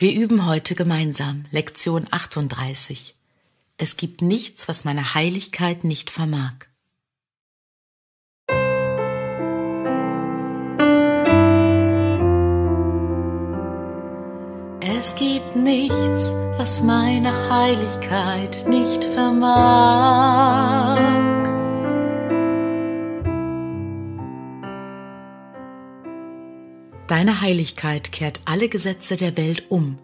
Wir üben heute gemeinsam Lektion 38. Es gibt nichts, was meine Heiligkeit nicht vermag. Es gibt nichts, was meine Heiligkeit nicht vermag. Deine Heiligkeit kehrt alle Gesetze der Welt um.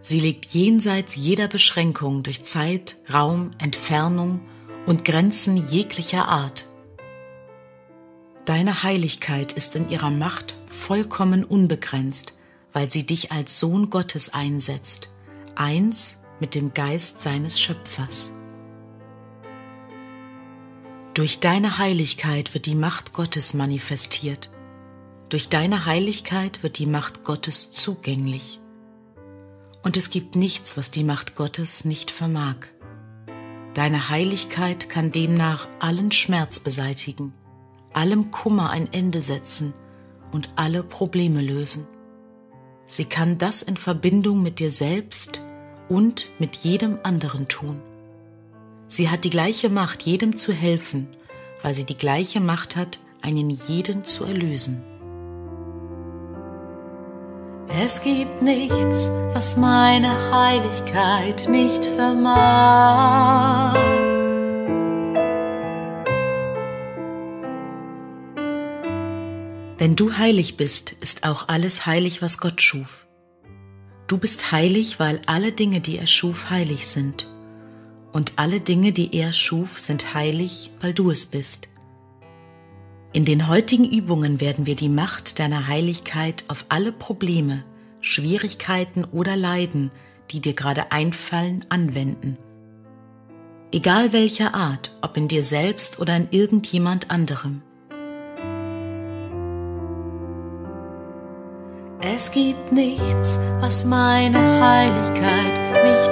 Sie liegt jenseits jeder Beschränkung durch Zeit, Raum, Entfernung und Grenzen jeglicher Art. Deine Heiligkeit ist in ihrer Macht vollkommen unbegrenzt weil sie dich als Sohn Gottes einsetzt, eins mit dem Geist seines Schöpfers. Durch deine Heiligkeit wird die Macht Gottes manifestiert. Durch deine Heiligkeit wird die Macht Gottes zugänglich. Und es gibt nichts, was die Macht Gottes nicht vermag. Deine Heiligkeit kann demnach allen Schmerz beseitigen, allem Kummer ein Ende setzen und alle Probleme lösen. Sie kann das in Verbindung mit dir selbst und mit jedem anderen tun. Sie hat die gleiche Macht, jedem zu helfen, weil sie die gleiche Macht hat, einen jeden zu erlösen. Es gibt nichts, was meine Heiligkeit nicht vermag. Wenn du heilig bist, ist auch alles heilig, was Gott schuf. Du bist heilig, weil alle Dinge, die er schuf, heilig sind. Und alle Dinge, die er schuf, sind heilig, weil du es bist. In den heutigen Übungen werden wir die Macht deiner Heiligkeit auf alle Probleme, Schwierigkeiten oder Leiden, die dir gerade einfallen, anwenden. Egal welcher Art, ob in dir selbst oder in irgendjemand anderem. Es gibt nichts, was meine Heiligkeit nicht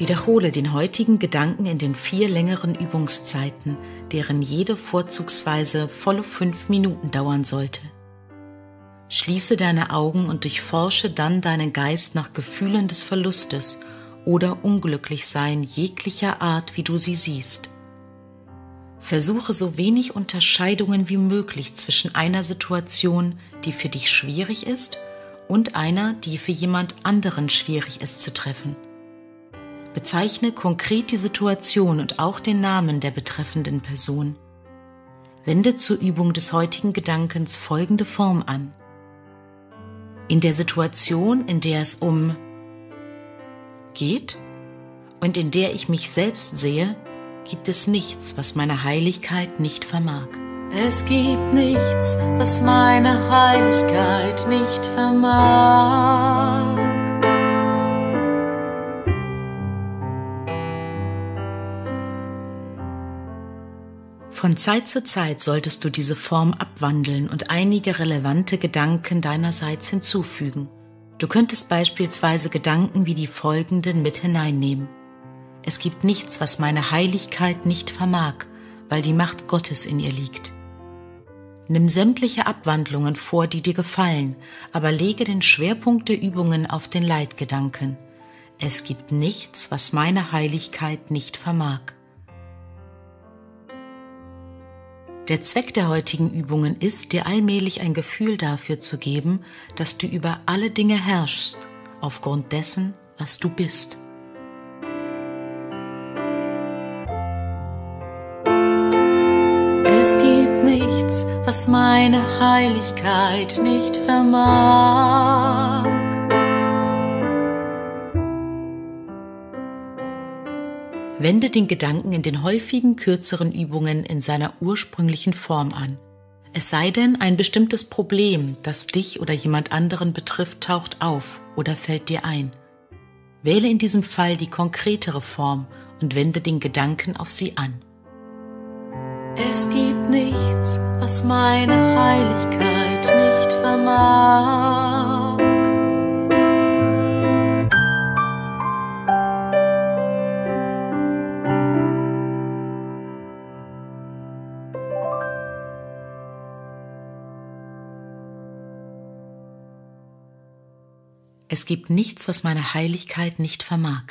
Wiederhole den heutigen Gedanken in den vier längeren Übungszeiten, deren jede vorzugsweise volle fünf Minuten dauern sollte. Schließe deine Augen und durchforsche dann deinen Geist nach Gefühlen des Verlustes oder Unglücklichsein jeglicher Art, wie du sie siehst. Versuche so wenig Unterscheidungen wie möglich zwischen einer Situation, die für dich schwierig ist, und einer, die für jemand anderen schwierig ist zu treffen. Bezeichne konkret die Situation und auch den Namen der betreffenden Person. Wende zur Übung des heutigen Gedankens folgende Form an. In der Situation, in der es um geht und in der ich mich selbst sehe, gibt es nichts, was meine Heiligkeit nicht vermag. Es gibt nichts, was meine Heiligkeit nicht vermag. Von Zeit zu Zeit solltest du diese Form abwandeln und einige relevante Gedanken deinerseits hinzufügen. Du könntest beispielsweise Gedanken wie die folgenden mit hineinnehmen. Es gibt nichts, was meine Heiligkeit nicht vermag, weil die Macht Gottes in ihr liegt. Nimm sämtliche Abwandlungen vor, die dir gefallen, aber lege den Schwerpunkt der Übungen auf den Leitgedanken. Es gibt nichts, was meine Heiligkeit nicht vermag. Der Zweck der heutigen Übungen ist, dir allmählich ein Gefühl dafür zu geben, dass du über alle Dinge herrschst, aufgrund dessen, was du bist. Es gibt nichts, was meine Heiligkeit nicht vermag. Wende den Gedanken in den häufigen kürzeren Übungen in seiner ursprünglichen Form an. Es sei denn, ein bestimmtes Problem, das dich oder jemand anderen betrifft, taucht auf oder fällt dir ein. Wähle in diesem Fall die konkretere Form und wende den Gedanken auf sie an. Es gibt nichts, was meine Heiligkeit nicht vermag. Es gibt nichts, was meine Heiligkeit nicht vermag.